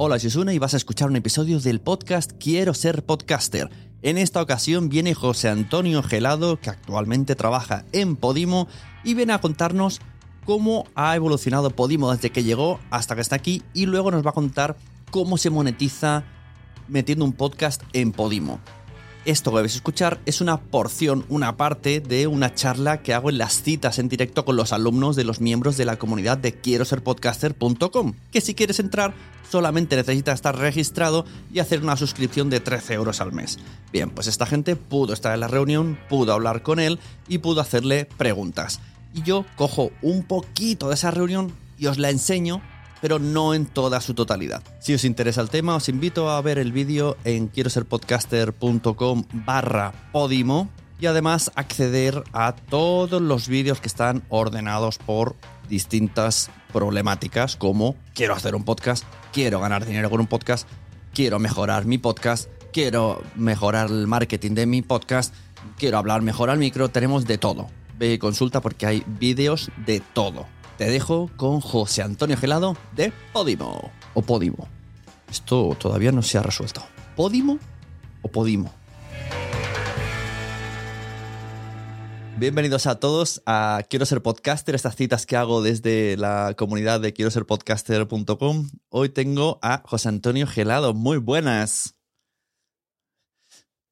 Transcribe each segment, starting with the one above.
Hola, soy Sune y vas a escuchar un episodio del podcast Quiero ser podcaster. En esta ocasión viene José Antonio Gelado, que actualmente trabaja en Podimo, y viene a contarnos cómo ha evolucionado Podimo desde que llegó hasta que está aquí, y luego nos va a contar cómo se monetiza metiendo un podcast en Podimo. Esto que a escuchar es una porción, una parte de una charla que hago en las citas en directo con los alumnos de los miembros de la comunidad de quiero ser podcaster.com, que si quieres entrar solamente necesitas estar registrado y hacer una suscripción de 13 euros al mes. Bien, pues esta gente pudo estar en la reunión, pudo hablar con él y pudo hacerle preguntas. Y yo cojo un poquito de esa reunión y os la enseño pero no en toda su totalidad. Si os interesa el tema, os invito a ver el vídeo en quiero ser podcaster.com barra podimo y además acceder a todos los vídeos que están ordenados por distintas problemáticas como quiero hacer un podcast, quiero ganar dinero con un podcast, quiero mejorar mi podcast, quiero mejorar el marketing de mi podcast, quiero hablar mejor al micro, tenemos de todo. Ve y consulta porque hay vídeos de todo. Te dejo con José Antonio Gelado de Podimo. O Podimo. Esto todavía no se ha resuelto. ¿Podimo o Podimo? Bienvenidos a todos a Quiero ser podcaster, estas citas que hago desde la comunidad de quiero ser podcaster.com. Hoy tengo a José Antonio Gelado. Muy buenas.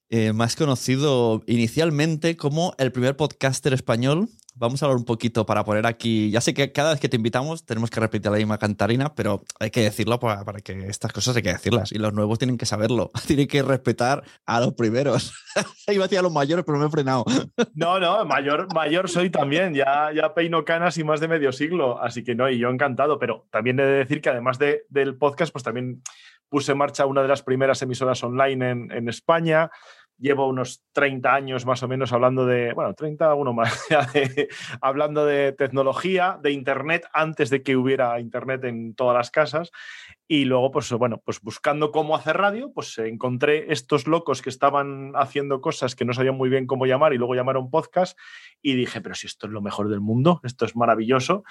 Eh, más conocido inicialmente como el primer podcaster español vamos a hablar un poquito para poner aquí. Ya sé que cada vez que te invitamos tenemos que repetir la misma cantarina, pero hay que decirlo para, que estas cosas hay que decirlas. Y los nuevos tienen que saberlo. Tienen que respetar a los primeros. Iba a decir a los mayores, pero me he frenado. No, no, mayor, mayor soy también. Ya, ya peino canas y más de medio siglo. Así que no, y yo encantado. Pero también he de decir que además de, del podcast, pues también puse en marcha una de las primeras emisoras online en España llevo unos 30 años más o menos hablando de, bueno, 30, uno más, hablando de tecnología, de Internet, antes de que hubiera Internet en todas las casas. Y luego, pues bueno, pues buscando cómo hacer radio, pues encontré estos locos que estaban haciendo cosas que no sabían muy bien cómo llamar y luego llamaron podcast y dije, pero si esto es lo mejor del mundo, esto es maravilloso.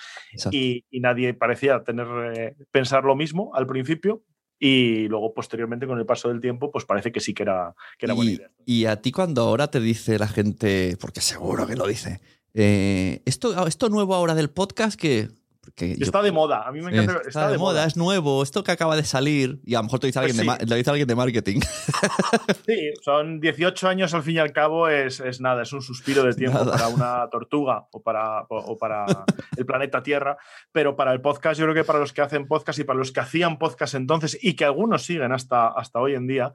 Y, nadie parecía tener, eh, pensar lo mismo al principio, y luego, posteriormente, con el paso del tiempo, pues parece que sí que era, que era buena idea. Y a ti cuando ahora te dice la gente, porque seguro que lo dice, eh, esto, esto nuevo ahora del podcast que está de moda, a mí me encanta. Está, de, moda, es nuevo, esto que acaba de salir, y a lo mejor te dice, pues alguien, de, dice alguien de marketing. Sí, son 18 años al fin y al cabo, es, es nada, es un suspiro de tiempo para una tortuga o para, o, para el planeta Tierra, pero para el podcast, yo creo que para los que hacen podcast y para los que hacían podcast entonces y que algunos siguen hasta, hasta hoy en día,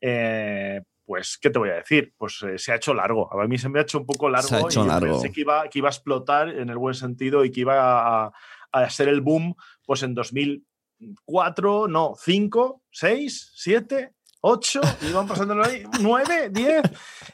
eh, pues, ¿qué te voy a decir? Pues eh, se ha hecho largo. A mí se me ha hecho un poco largo. Se ha hecho largo. Pensé que iba, que iba a explotar en el buen sentido y que iba a, a ser el boom pues en 2004, no, 5, 6, 7, 8, y van pasándolo ahí, 9, 10.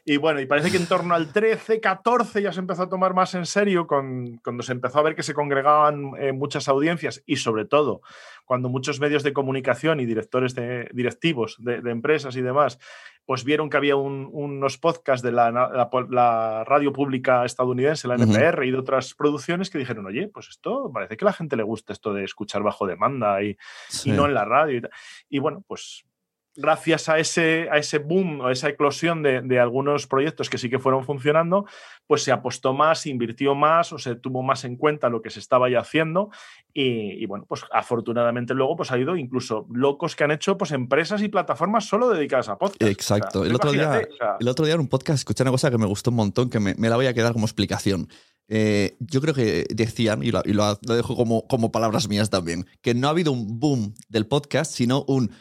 Y bueno, y parece que en torno al 13, 14 ya se empezó a tomar más en serio con, cuando se empezó a ver que se congregaban eh, muchas audiencias y sobre todo cuando muchos medios de comunicación y directores de, directivos de, empresas y demás, pues vieron que había unos podcasts de la, la, radio pública estadounidense, la NPR y de otras producciones que dijeron, oye, pues esto parece que a la gente le gusta esto de escuchar bajo demanda y, y no en la radio. Y, y bueno, pues gracias a ese, a ese boom o esa eclosión de, algunos proyectos que sí que fueron funcionando, pues se apostó más, se invirtió más o se tuvo más en cuenta lo que se estaba ya haciendo y, bueno, pues afortunadamente luego pues ha habido incluso locos que han hecho pues empresas y plataformas solo dedicadas a podcast. Exacto. el, otro día, el otro día en un podcast escuché una cosa que me gustó un montón, que me, la voy a quedar como explicación. Eh, yo creo que decían, y, lo, dejo como, como palabras mías también, que no ha habido un boom del podcast, sino un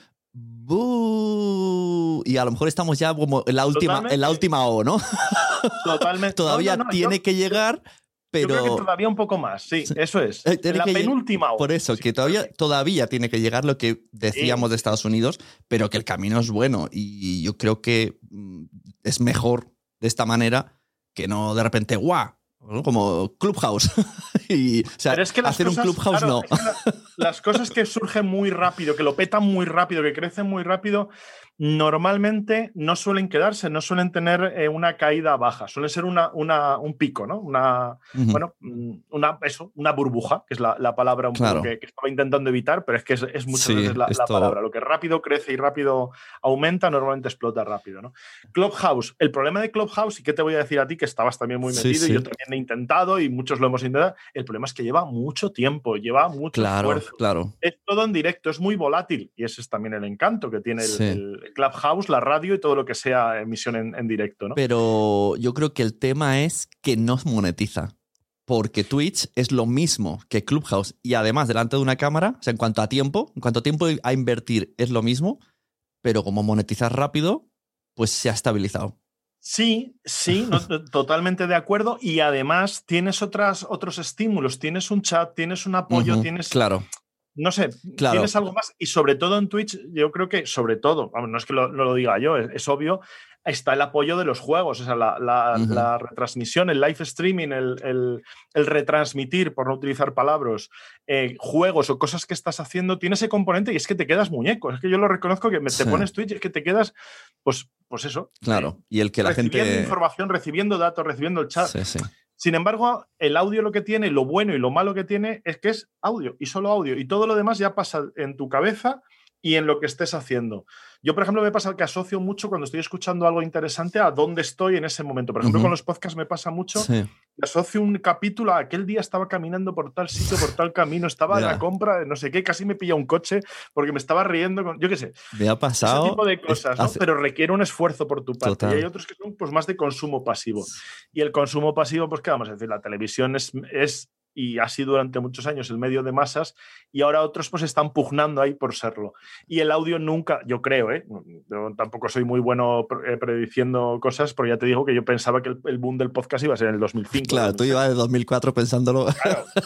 y a lo mejor estamos ya como en la última, en la última O, ¿no? Totalmente. todavía tiene que llegar, pero. Yo creo que todavía un poco más, sí, eso es. Eh, la penúltima O. Por eso, que todavía, todavía tiene que llegar lo que decíamos de Estados Unidos, pero que el camino es bueno. Y yo creo que mm, es mejor de esta manera que no de repente, ¡guau! Como Clubhouse. y, o sea, es que hacer un Clubhouse no. las cosas que surgen muy rápido, que lo petan muy rápido, que crecen muy rápido, normalmente no suelen quedarse, no suelen tener eh, una caída baja, suelen ser una, una, un pico, ¿no? Una, bueno, mm, una, eso, una burbuja, que es la, la palabra un poco que, estaba intentando evitar, pero es que es, es muchas veces la, la, palabra. Lo que rápido crece y rápido aumenta, normalmente explota rápido, ¿no? Clubhouse, el problema de Clubhouse, y qué te voy a decir a ti, que estabas también muy metido, y yo también he intentado, y muchos lo hemos intentado, el problema es que lleva mucho tiempo, lleva mucho claro, esfuerzo. Claro. Es todo en directo, es muy volátil, y ese es también el encanto que tiene el Clubhouse, la radio y todo lo que sea emisión en, directo. ¿no? Pero yo creo que el tema es que no monetiza. Porque Twitch es lo mismo que Clubhouse y además delante de una cámara, o sea, en cuanto a tiempo, en cuanto a tiempo a invertir es lo mismo, pero como monetizas rápido, pues se ha estabilizado. Sí, sí, totalmente de acuerdo. Y además tienes otras, otros estímulos, tienes un chat, tienes un apoyo, tienes. Claro no sé, tienes algo más. Y sobre todo en Twitch, yo creo que, sobre todo, no es que lo, no lo diga yo, es, obvio, está el apoyo de los juegos, o sea, la, retransmisión, el live streaming, el, retransmitir, por no utilizar palabras, eh, juegos o cosas que estás haciendo, tiene ese componente y es que te quedas muñeco. Es que yo lo reconozco que me, te pones Twitch y es que te quedas, pues, pues eso. Claro, y el que la gente. Recibiendo información, recibiendo datos, recibiendo el chat. Sí, sí. Sin embargo, el audio lo que tiene, lo bueno y lo malo que tiene es que es audio y solo audio. Y todo lo demás ya pasa en tu cabeza y en lo que estés haciendo. Yo, por ejemplo, me pasa que asocio mucho cuando estoy escuchando algo interesante a dónde estoy en ese momento. Por ejemplo, con los podcasts me pasa mucho. Asocio un capítulo a aquel día estaba caminando por tal sitio, por tal camino, estaba en la compra, no sé qué, casi me pilla un coche porque me estaba riendo. Con, yo qué sé. Me ha pasado. Ese tipo de cosas, ¿no? Pero requiere un esfuerzo por tu parte. Y hay otros que son pues, más de consumo pasivo. Y el consumo pasivo, pues, ¿qué vamos a decir? La televisión es, es y ha sido durante muchos años el medio de masas y ahora otros pues están pugnando ahí por serlo. Y el audio nunca, yo creo, ¿eh? yo tampoco soy muy bueno eh, prediciendo cosas, pero ya te digo que yo pensaba que el, boom del podcast iba a ser en el 2005. Claro, tú ibas de 2004 pensándolo.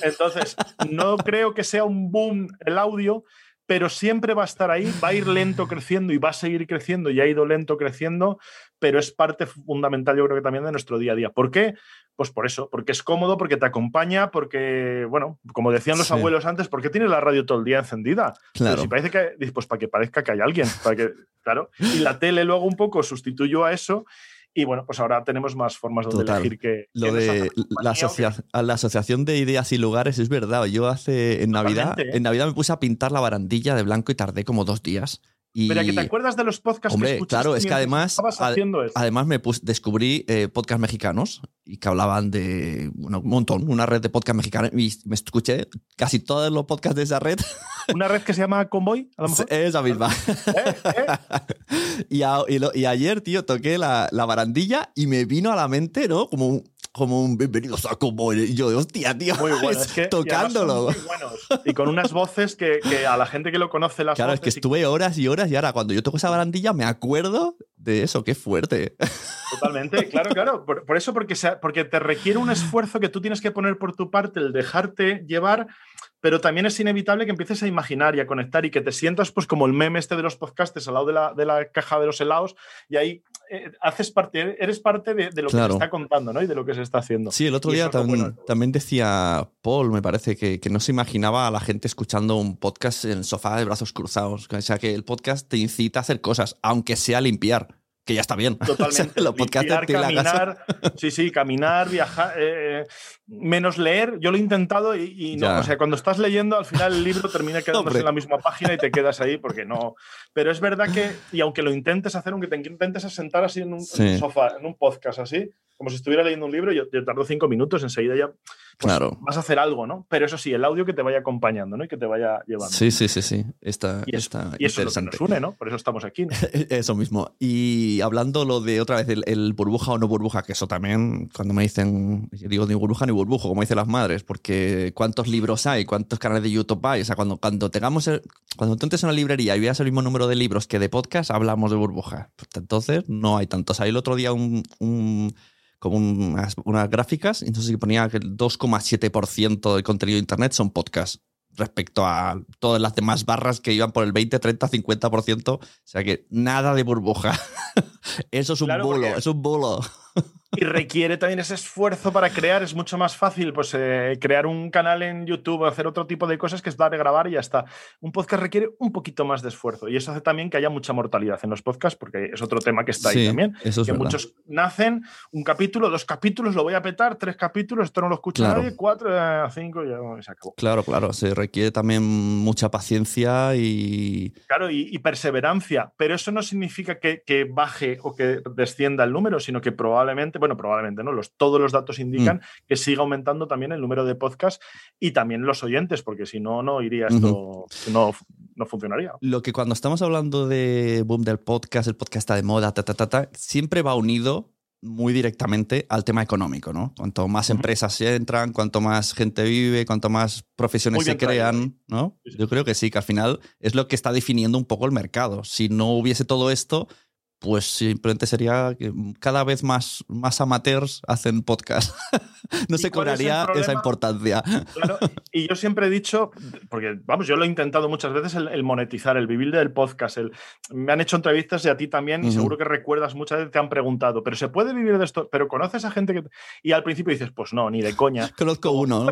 Entonces, no creo que sea un boom el audio, pero siempre va a estar ahí, va a ir lento creciendo y va a seguir creciendo y ha ido lento creciendo, pero es parte fundamental yo creo que también de nuestro día a día. ¿Por qué? Pues por eso, porque es cómodo, porque te acompaña, porque, bueno, como decían los abuelos antes, ¿por qué tienes la radio todo el día encendida? Claro. si parece que, pues para que parezca que hay alguien, para que, claro. Y la tele luego un poco sustituyó a eso y bueno, pues ahora tenemos más formas de elegir que. Lo de la, la, asociación de ideas y lugares es verdad. Yo hace en Navidad, ¿eh? en Navidad me puse a pintar la barandilla de blanco y tardé como dos días. Pero que te acuerdas de los podcasts Hombre, que claro, es que además, además me descubrí eh, podcasts mexicanos y que hablaban de un montón, una red de podcasts mexicanos y me escuché casi todos los podcasts de esa red. ¿Una red que se llama Convoy? A lo mejor? Esa misma. ¿Eh? ¿Eh? y, y, ayer, tío, toqué la, la, barandilla y me vino a la mente, ¿no? Como como un bienvenido a como y yo hostia, tío, muy bueno, es que, tocándolo. Y, con unas voces que, que, a la gente que lo conoce las Claro, es que estuve horas y horas y ahora cuando yo toco esa barandilla me acuerdo de eso, qué fuerte. Totalmente, claro, claro. Por, por eso, porque, porque te requiere un esfuerzo que tú tienes que poner por tu parte, el dejarte llevar pero también es inevitable que empieces a imaginar y a conectar y que te sientas pues como el meme este de los podcasts al lado de la, de la caja de los helados y ahí eh, haces parte, eres parte de, lo que se está contando ¿no? y de lo que se está haciendo. Sí, el otro día también decía Paul, me parece, que, que, no se imaginaba a la gente escuchando un podcast en el sofá de brazos cruzados. O sea, que el podcast te incita a hacer cosas, aunque sea limpiar que ya está bien. Totalmente. Los caminar, sí, sí, caminar, viajar, eh, menos leer. Yo lo he intentado y, no, o sea, cuando estás leyendo, al final el libro termina quedándose en la misma página y te quedas ahí porque no. Pero es verdad que, y aunque lo intentes hacer, aunque te intentes sentar así en un, sofá, en un podcast así, como si estuviera leyendo un libro, yo, yo tardo cinco minutos, enseguida ya pues claro. vas a hacer algo, ¿no? Pero eso sí, el audio que te vaya acompañando, ¿no? Y que te vaya llevando. Sí, sí, sí, sí. Está, y eso, y eso es lo que nos une, ¿no? Por eso estamos aquí. eso mismo. Y hablando lo de otra vez el, burbuja o no burbuja, que eso también, cuando me dicen, yo digo ni burbuja ni burbujo, como dicen las madres, porque cuántos libros hay, cuántos canales de YouTube hay. O sea, cuando, cuando tengamos, cuando tú entres en una librería y veas el mismo número de libros que de podcast, hablamos de burbuja. Entonces, no hay tantos. Hay el otro día un como unas, unas gráficas, entonces ponía que el 2,7% del contenido de Internet son podcasts respecto a todas las demás barras que iban por el 20, 30, 50%. O sea que nada de burbuja. Eso es un bulo, es un bulo. Y requiere también ese esfuerzo para crear. Es mucho más fácil pues, eh, crear un canal en YouTube o hacer otro tipo de cosas que es dar, grabar y ya está. Un podcast requiere un poquito más de esfuerzo y eso hace también que haya mucha mortalidad en los podcasts porque es otro tema que está ahí también. que muchos nacen un capítulo, dos capítulos, lo voy a petar, tres capítulos, esto no lo escucha nadie, cuatro, eh, cinco y se acabó. Claro, claro, se requiere también mucha paciencia y... Claro, y, perseverancia, pero eso no significa que, que baje o que descienda el número, sino que probablemente bueno, probablemente no, los, todos los datos indican mm. que siga aumentando también el número de podcasts y también los oyentes, porque si no, no iría esto, no, no funcionaría. Lo que cuando estamos hablando de boom del podcast, el podcast está de moda, ta, ta, ta, ta, siempre va unido muy directamente al tema económico, ¿no? Cuanto más empresas se entran, cuanto más gente vive, cuanto más profesiones se crean, ¿no? Yo creo que sí, que al final es lo que está definiendo un poco el mercado. Si no hubiese todo esto, pues simplemente sería que cada vez más, más amateurs hacen podcast. no se cobraría esa importancia. Claro, y yo siempre he dicho, porque vamos, yo lo he intentado muchas veces el, monetizar, el vivir del podcast. El, me han hecho entrevistas y a ti también, y seguro que recuerdas muchas veces te han preguntado, ¿pero se puede vivir de esto? ¿Pero conoces a gente que.? Y al principio dices, pues no, ni de coña. Conozco uno.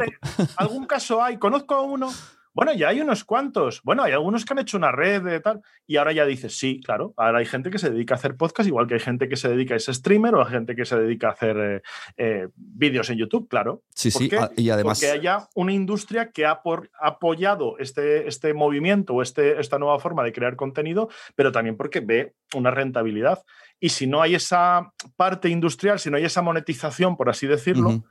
Algún caso hay, conozco a uno bueno, ya hay unos cuantos. Bueno, hay algunos que han hecho una red de tal. Y ahora ya dices, sí, claro. Ahora hay gente que se dedica a hacer podcast, igual que hay gente que se dedica a ese streamer o hay gente que se dedica a hacer eh, eh, vídeos en YouTube, claro. Sí, sí. Ah, y además. Porque haya una industria que ha, apoyado este, este movimiento o este, esta nueva forma de crear contenido, pero también porque ve una rentabilidad. Y si no hay esa parte industrial, si no hay esa monetización, por así decirlo,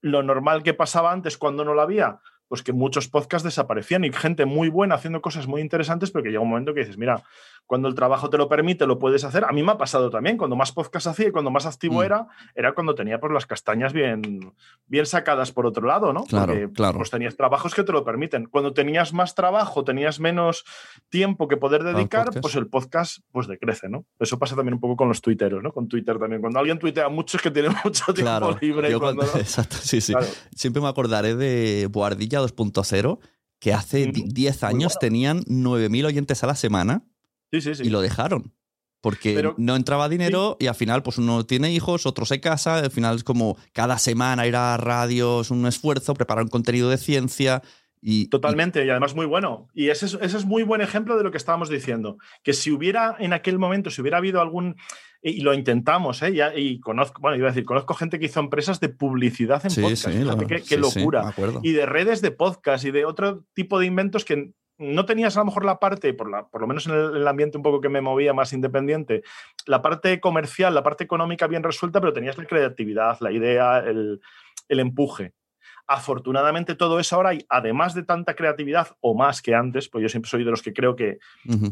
lo normal que pasaba antes cuando no la había, pues que muchos podcasts desaparecían y gente muy buena haciendo cosas muy interesantes, pero que llega un momento que dices, mira, cuando el trabajo te lo permite, lo puedes hacer. A mí me ha pasado también, cuando más podcasts hacía y cuando más activo mm. era, era cuando tenía pues las castañas bien, bien sacadas por otro lado, ¿no? Claro, claro. Pues tenías trabajos que te lo permiten. Cuando tenías más trabajo, tenías menos tiempo que poder dedicar, pues el podcast pues decrece, ¿no? Eso pasa también un poco con los tuiteros, ¿no? Con Twitter también. Cuando alguien tuitea mucho es que tiene mucho tiempo libre. Exacto, sí, sí. Siempre me acordaré de Boardilla 2.0, que hace 10 años tenían 9.000 oyentes a la semana y lo dejaron. Porque no entraba dinero y al final, pues uno tiene hijos, otro se casa. Al final es como cada semana ir a radio es un esfuerzo, preparar un contenido de ciencia. Y, Totalmente, y, además muy bueno. Y ese es, ese es muy buen ejemplo de lo que estábamos diciendo. Que si hubiera en aquel momento, si hubiera habido algún y lo intentamos, ¿eh? y conozco, bueno, iba a decir, conozco gente que hizo empresas de publicidad en podcast. qué, locura. y de redes de podcast y de otro tipo de inventos que no tenías a lo mejor la parte, por, la, por lo menos en el, ambiente un poco que me movía más independiente, la parte comercial, la parte económica bien resuelta, pero tenías la creatividad, la idea, el, el empuje. Afortunadamente todo eso ahora hay, además de tanta creatividad o más que antes, pues yo siempre soy de los que creo que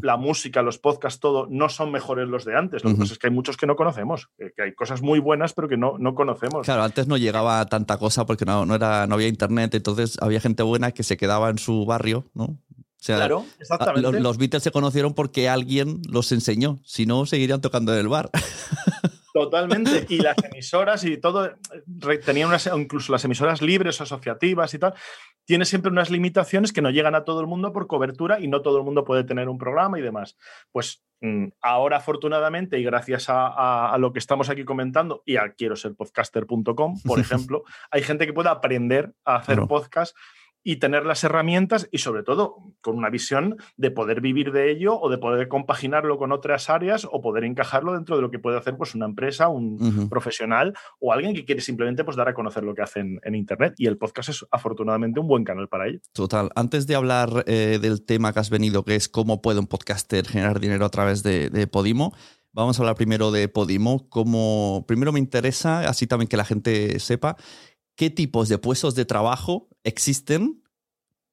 la música, los podcasts, todo no son mejores los de antes. Lo que pasa es que hay muchos que no conocemos, que hay cosas muy buenas pero que no, no conocemos. Claro, antes no llegaba tanta cosa porque no, no, era, no había internet, entonces había gente buena que se quedaba en su barrio, ¿no? claro, exactamente. Los, Beatles se conocieron porque alguien los enseñó, si no, seguirían tocando en el bar. Totalmente. Y las emisoras y todo, tenían unas, incluso las emisoras libres, asociativas y tal, tiene siempre unas limitaciones que no llegan a todo el mundo por cobertura y no todo el mundo puede tener un programa y demás. Pues mm, ahora, afortunadamente, y gracias a, lo que estamos aquí comentando y a quiero ser podcaster.com, por ejemplo, hay gente que puede aprender a hacer podcast y tener las herramientas y sobre todo con una visión de poder vivir de ello o de poder compaginarlo con otras áreas o poder encajarlo dentro de lo que puede hacer pues una empresa, un profesional o alguien que quiere simplemente pues dar a conocer lo que hacen en internet y el podcast es afortunadamente un buen canal para ello. Total. Antes de hablar eh, del tema que has venido que es cómo puede un podcaster generar dinero a través de, de Podimo, Vamos a hablar primero de Podimo. Como primero me interesa, así también que la gente sepa, qué tipos de puestos de trabajo existen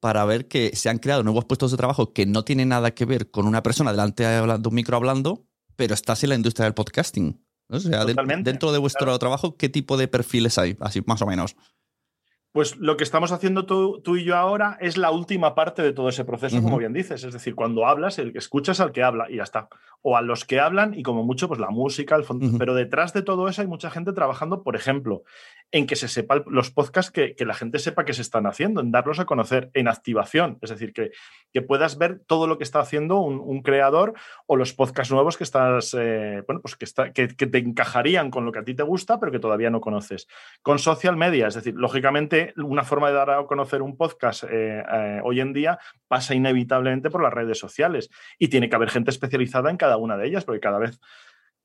para ver que se han creado nuevos puestos de trabajo que no tienen nada que ver con una persona delante de un micro hablando, pero estás en la industria del podcasting. O sea, dentro de vuestro trabajo, ¿qué tipo de perfiles hay? Así, más o menos. Pues lo que estamos haciendo tú, y yo ahora es la última parte de todo ese proceso, como bien dices. Es decir, cuando hablas, el que escuchas al que habla y ya está. O a los que hablan y como mucho, pues la música, el fondo. Pero detrás de todo eso hay mucha gente trabajando, por ejemplo, en que se sepa los podcasts, que, la gente sepa que se están haciendo, en darlos a conocer, en activación. Es decir, que, que puedas ver todo lo que está haciendo un, creador o los podcasts nuevos que estás, eh, bueno, pues que, está, que, te encajarían con lo que a ti te gusta, pero que todavía no conoces. Con social media, es decir, lógicamente, una forma de dar a conocer un podcast eh, eh, hoy en día pasa inevitablemente por las redes sociales y tiene que haber gente especializada en cada una de ellas, porque cada vez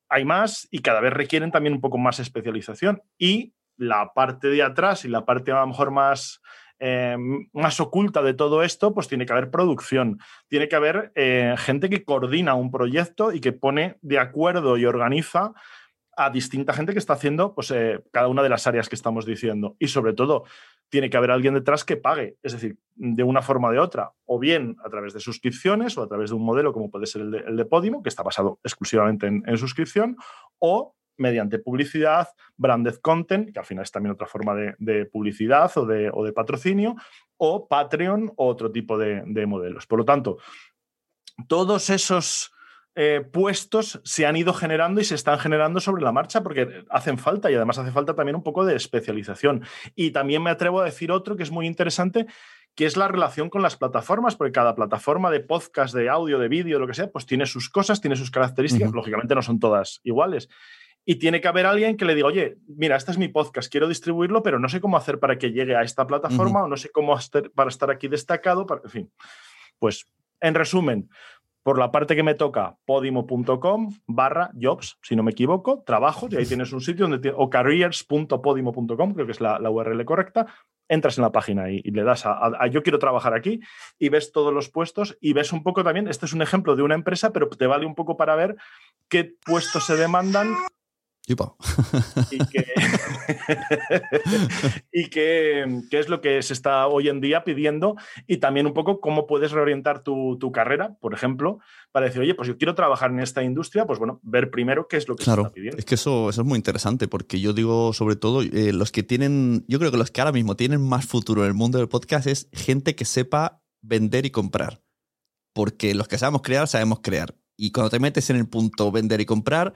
hay más y cada vez requieren también un poco más especialización. Y la parte de atrás y la parte a lo mejor más, eh, más oculta de todo esto, pues tiene que haber producción, tiene que haber eh, gente que coordina un proyecto y que pone de acuerdo y organiza a distinta gente que está haciendo pues, eh, cada una de las áreas que estamos diciendo. Y sobre todo, tiene que haber alguien detrás que pague, es decir, de una forma o de otra, o bien a través de suscripciones o a través de un modelo como puede ser el de, el Podimo, que está basado exclusivamente en, suscripción, o mediante publicidad, branded content, que al final es también otra forma de, publicidad o de, o de, patrocinio, o Patreon o otro tipo de, modelos. Por lo tanto, todos esos eh, puestos se han ido generando y se están generando sobre la marcha porque hacen falta y además hace falta también un poco de especialización. Y también me atrevo a decir otro que es muy interesante, que es la relación con las plataformas, porque cada plataforma de podcast, de audio, de vídeo, lo que sea, pues tiene sus cosas, tiene sus características, lógicamente no son todas iguales. Y tiene que haber alguien que le diga, oye, mira, este es mi podcast, quiero distribuirlo, pero no sé cómo hacer para que llegue a esta plataforma o no sé cómo hacer para estar aquí destacado, para... en fin. Pues, en resumen, por la parte que me toca, podimo.com barra jobs, si no me equivoco, trabajo, y ahí tienes un sitio donde o careers.podimo.com, creo que es la, URL correcta, entras en la página y, le das a, yo quiero trabajar aquí y ves todos los puestos y ves un poco también, este es un ejemplo de una empresa, pero te vale un poco para ver qué puestos se demandan y, qué, es lo que se está hoy en día pidiendo y también un poco cómo puedes reorientar tu, carrera, por ejemplo, para decir, oye, pues yo quiero trabajar en esta industria, pues bueno, ver primero qué es lo que se está pidiendo. Es que eso, eso es muy interesante porque yo digo, sobre todo, eh, los que tienen, yo creo que los que ahora mismo tienen más futuro en el mundo del podcast es gente que sepa vender y comprar. Porque los que sabemos crear, sabemos crear. Y cuando te metes en el punto vender y comprar,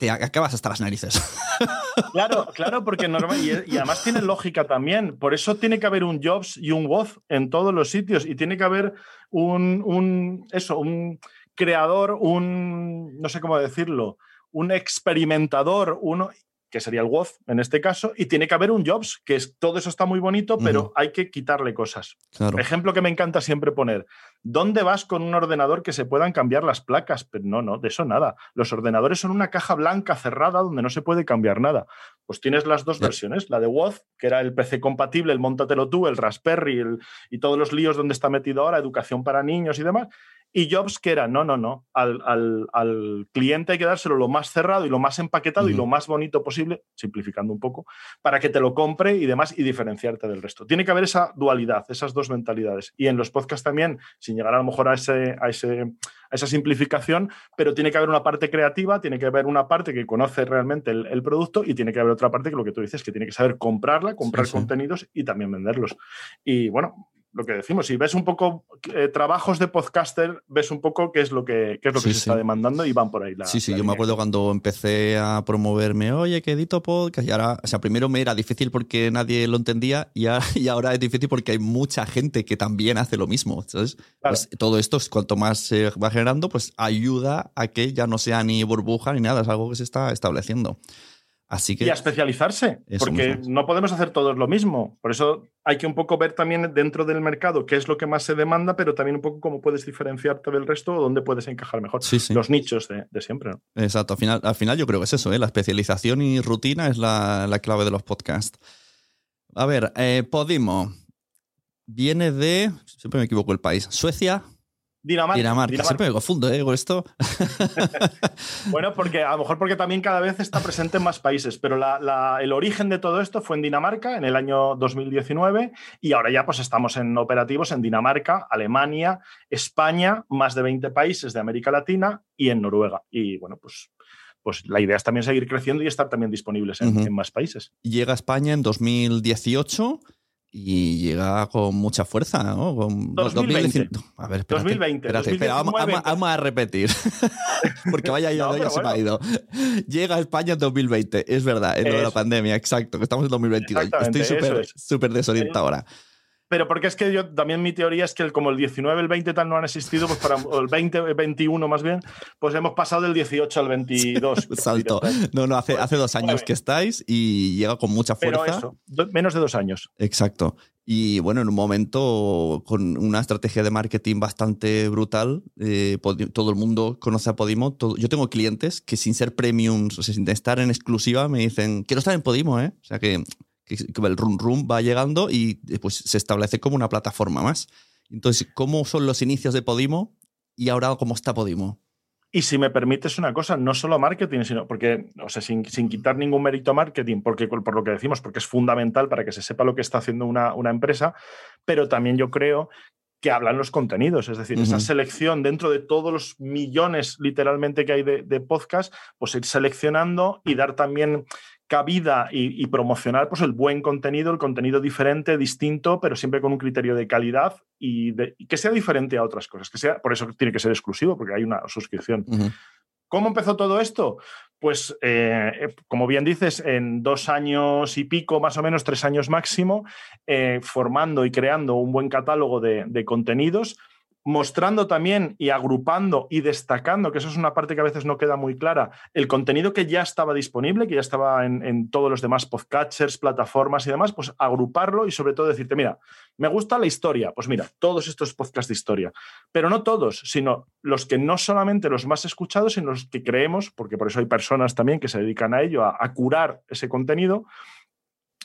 te acabas hasta las narices. Claro, claro, porque normal, y, además tiene lógica también. Por eso tiene que haber un Jobs y un Woz en todos los sitios y tiene que haber un, un, eso, un creador, un, no sé cómo decirlo, un experimentador, uno, que sería el Woz en este caso, y tiene que haber un Jobs, que es, todo eso está muy bonito, pero hay que quitarle cosas. Ejemplo que me encanta siempre poner, ¿dónde vas con un ordenador que se puedan cambiar las placas? Pero no, no, de eso nada. Los ordenadores son una caja blanca cerrada donde no se puede cambiar nada. Pues tienes las dos versiones, la de Woz, que era el PC compatible, el montatelo tú, el Raspberry y todos los líos donde está metido ahora, educación para niños y demás, y Jobs que era, no, no, no, al, cliente hay que dárselo lo más cerrado y lo más empaquetado y lo más bonito posible, simplificando un poco, para que te lo compre y demás y diferenciarte del resto. Tiene que haber esa dualidad, esas dos mentalidades. Y en los podcasts también, sin llegar a lo mejor a, ese, a, ese, a esa simplificación, pero tiene que haber una parte creativa, tiene que haber una parte que conoce realmente el, producto y tiene que haber otra parte que lo que tú dices, que tiene que saber comprarla, comprar contenidos y también venderlos. Y bueno, lo que decimos, si ves un poco eh, trabajos de podcaster, ves un poco qué es lo que, es lo que se está demandando y van por ahí. sí, sí, yo me acuerdo cuando empecé a promoverme, oye, que edito podcast, y ahora, o sea, primero me era difícil porque nadie lo entendía y ahora, es difícil porque hay mucha gente que también hace lo mismo. Entonces, pues, todo esto, cuanto más se va generando, pues ayuda a que ya no sea ni burbuja ni nada, es algo que se está estableciendo y a especializarse, porque no podemos hacer todos lo mismo. Por eso hay que un poco ver también dentro del mercado qué es lo que más se demanda, pero también un poco cómo puedes diferenciarte del resto o dónde puedes encajar mejor. Los nichos de, siempre. Exacto. Al final, al final yo creo que es eso, ¿eh? la especialización y rutina es la, clave de los podcasts. A ver, eh, Podimo viene de, siempre me equivoco el país, Suecia, Dinamarca. Dinamarca. Siempre me confundo ¿eh? con esto. bueno, porque a lo mejor porque también cada vez está presente en más países, pero el origen de todo esto fue en Dinamarca en el año 2019 y ahora ya pues estamos en operativos en Dinamarca, Alemania, España, más de 20 países de América Latina y en Noruega. Y bueno, pues pues la idea es también seguir creciendo y estar también disponibles en, en más países. Llega a España en 2018 y llega con mucha fuerza, ¿no? Con 2020. A ver, espérate, 2020. espérate, espera, vamos, vamos- vamos a repetir. Porque vaya, ya, No, ya se me ha bueno. ido. Llega a España en 2020, es verdad, en lo de la pandemia, exacto, que estamos en 2022. Exactamente, Estoy súper es. desorientado ahora. Pero porque es que yo también mi teoría es que el- como el 19, el 20 tal no han existido, pues para o el 20, el 21 más bien, pues hemos pasado del 18 al 22. Salto. No, no, hace, hace dos años que estáis y llega con mucha Pero fuerza. eso, do- menos de dos años. Exacto. Y bueno, en un momento con una estrategia de marketing bastante brutal, eh, todo el mundo conoce a Podimo. todo- yo tengo clientes que sin ser premiums, o sea, sin estar en exclusiva, me dicen, quiero estar en Podimo, ¿eh? O sea, que el run run va llegando y eh, pues, se establece como una plataforma más. Entonces, ¿cómo son los inicios de Podimo y ahora cómo está Podimo? Y si me permites una cosa, no solo marketing, sino porque, o sea, sin, sin quitar ningún mérito a marketing, porque por lo que decimos, porque es fundamental para que se sepa lo que está haciendo una, una empresa, pero también yo creo que hablan los contenidos, es decir, esa selección dentro de todos los millones literalmente que hay de, de podcast, pues ir seleccionando y dar también cabida y, y promocionar pues el buen contenido, el contenido diferente, distinto, pero siempre con un criterio de calidad y, de- y que sea diferente a otras cosas, que sea, por eso tiene que ser exclusivo, porque hay una suscripción. ¿Cómo empezó todo esto? Pues, eh, eh, como bien dices, en dos años y pico, más o menos tres años máximo, eh, formando y creando un buen catálogo de, de contenidos, mostrando también y agrupando y destacando, que eso es una parte que a veces no queda muy clara, el contenido que ya estaba disponible, que ya estaba en, todos los demás podcatchers, plataformas y demás, pues agruparlo y sobre todo decirte, mira, me gusta la historia, pues mira, todos estos podcasts de historia, pero no todos, sino los que no solamente los más escuchados, sino los que creemos, porque por eso hay personas también que se dedican a ello, a curar ese contenido,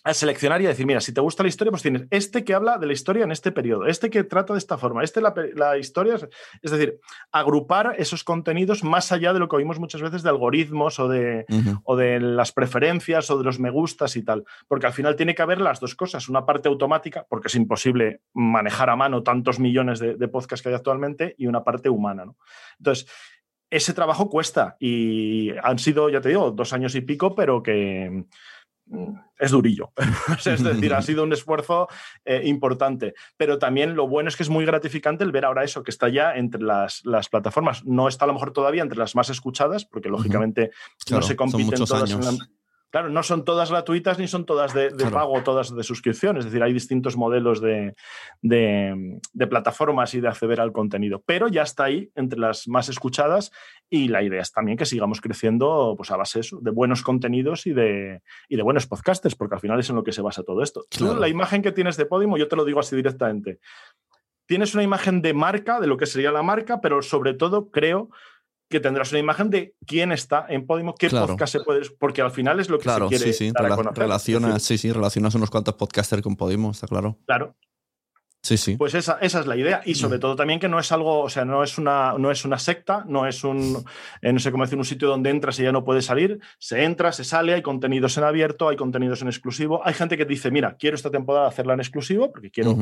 a seleccionar y a decir, mira, si te gusta la historia, pues tienes este que habla de la historia en este periodo, este que trata de esta forma, este la, la historia, es- decir, agrupar esos contenidos más allá de lo que oímos muchas veces de algoritmos o de, o de las preferencias o de los me gustas y tal. Porque al final tiene que haber las dos cosas, una parte automática, porque es imposible manejar a mano tantos millones de, de podcasts que hay actualmente, y una parte humana. ¿no? Entonces, ese trabajo cuesta y han sido, ya te digo, dos años y pico, pero que es durillo. Es decir, ha sido un esfuerzo eh, importante. Pero también lo bueno es que es muy gratificante el ver ahora eso, que está ya entre las, las plataformas. No está a lo mejor todavía entre las más escuchadas, porque lógicamente Claro, no se compiten todas en la- Claro, no son todas gratuitas ni son todas de, de Claro. pago, todas de suscripción. Es decir, hay distintos modelos de, de- de plataformas y de acceder al contenido. Pero ya está ahí entre las más escuchadas y la idea es también que sigamos creciendo pues, a base de eso, de buenos contenidos y de, y de buenos podcasters, porque al final es en lo que se basa todo esto. Tú, la imagen que tienes de Podimo, yo te lo digo así directamente. Tienes una imagen de marca, de lo que sería la marca, pero sobre todo creo que tendrás una imagen de quién está en Podimo, qué Claro. podcast se puede, porque al final es lo que Claro, se quiere sí, sí. dar a conocer. relacionas, sí, sí, relacionas unos cuantos podcasters con Podimo, está claro. Claro, Sí, sí. pues esa, esa es la idea. Y sobre todo también que no es algo, o sea, no es una, no es una secta, no es un, eh, no sé cómo decir, un sitio donde entras y ya no puedes salir. Se entra, se sale, hay contenidos en abierto, hay contenidos en exclusivo. Hay gente que dice, mira, quiero esta temporada hacerla en exclusivo porque quiero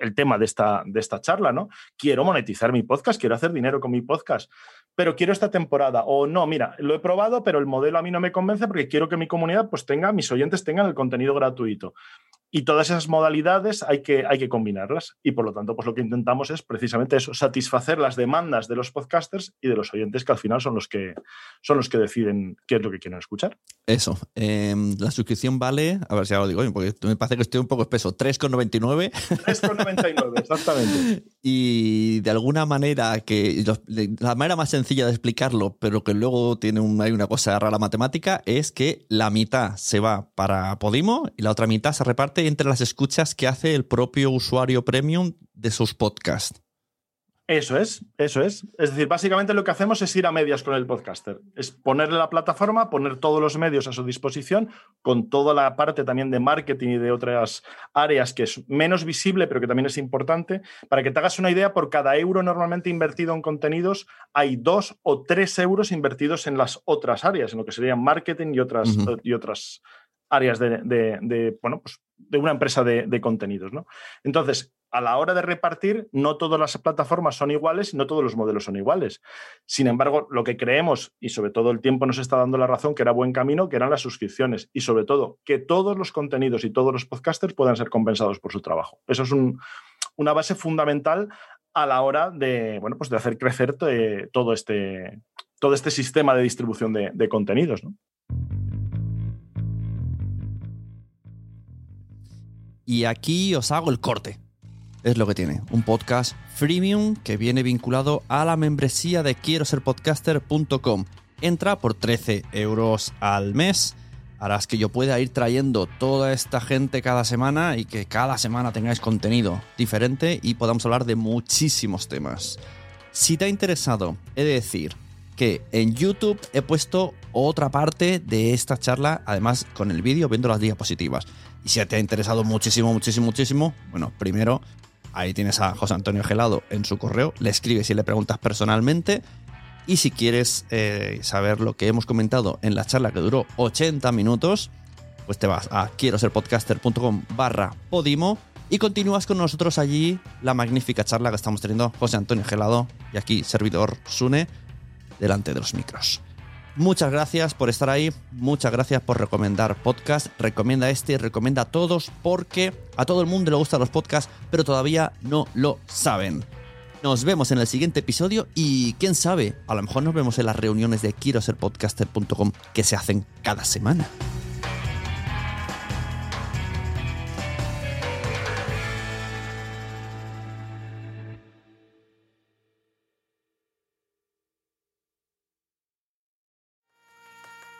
el tema de esta, de esta charla, ¿no? Quiero monetizar mi podcast, quiero hacer dinero con mi podcast, pero quiero esta temporada. O no, mira, lo he probado, pero el modelo a mí no me convence porque quiero que mi comunidad pues tenga, mis oyentes tengan el contenido gratuito. Y todas esas modalidades hay que, hay que combinarlas. Y por lo tanto, pues lo que intentamos es precisamente eso, satisfacer las demandas de los podcasters y de los oyentes, que al final son los que, son los que deciden qué es lo que quieren escuchar. Eso. Em, la suscripción vale, a ver si ahora lo digo bien, porque me parece que estoy un poco espeso, 3,99 3,99, exactamente. y de alguna manera que la manera más sencilla de explicarlo, pero que luego tiene un- hay una cosa rara matemática, es que la mitad se va para Podimo y la otra mitad se reparte entre las escuchas que hace el propio usuario premium de sus podcasts. Eso es, eso es. Es decir, básicamente lo que hacemos es ir a medias con el podcaster. Es ponerle la plataforma, poner todos los medios a su disposición, con toda la parte también de marketing y de otras áreas que es menos visible, pero que también es importante. Para que te hagas una idea, por cada euro normalmente invertido en contenidos, hay dos o tres euros invertidos en las otras áreas, en lo que serían marketing y otras, y otras áreas de, bueno, pues de una empresa de, contenidos. ¿no? Entonces, a la hora de repartir, no todas las plataformas son iguales y no todos los modelos son iguales. Sin embargo, lo que creemos, y sobre todo el tiempo nos está dando la razón, que era buen camino, que eran las suscripciones y sobre todo que todos los contenidos y todos los podcasters puedan ser compensados por su trabajo. Eso es una base fundamental a la hora de, bueno, pues de hacer crecer eh, todo, este, todo este sistema de distribución de, contenidos. Y aquí os hago el corte. Es lo que tiene. Un podcast freemium que viene vinculado a la membresía de quiero ser podcaster.com. Entra por 13 euros al mes. Harás que yo pueda ir trayendo toda esta gente cada semana y que cada semana tengáis contenido diferente y podamos hablar de muchísimos temas. Si te ha interesado, he de decir que en YouTube he puesto otra parte de esta charla, además con el vídeo viendo las diapositivas. Y si te ha interesado muchísimo, muchísimo, muchísimo, bueno, primero ahí tienes a José Antonio Gelado en su correo, le escribes y le preguntas personalmente. Y si quieres eh, saber lo que hemos comentado en la charla que duró 80 minutos, pues te vas a quiero ser podcaster.com barra podimo y continúas con nosotros allí la magnífica charla que estamos teniendo José Antonio Gelado y aquí servidor Sune delante de los micros. Muchas gracias por estar ahí, muchas gracias por recomendar podcast. Recomienda este, recomienda a todos porque a todo el mundo le gustan los podcasts, pero todavía no lo saben. Nos vemos en el siguiente episodio y quién sabe, a lo mejor nos vemos en las reuniones de quiero ser podcaster.com que se hacen cada semana.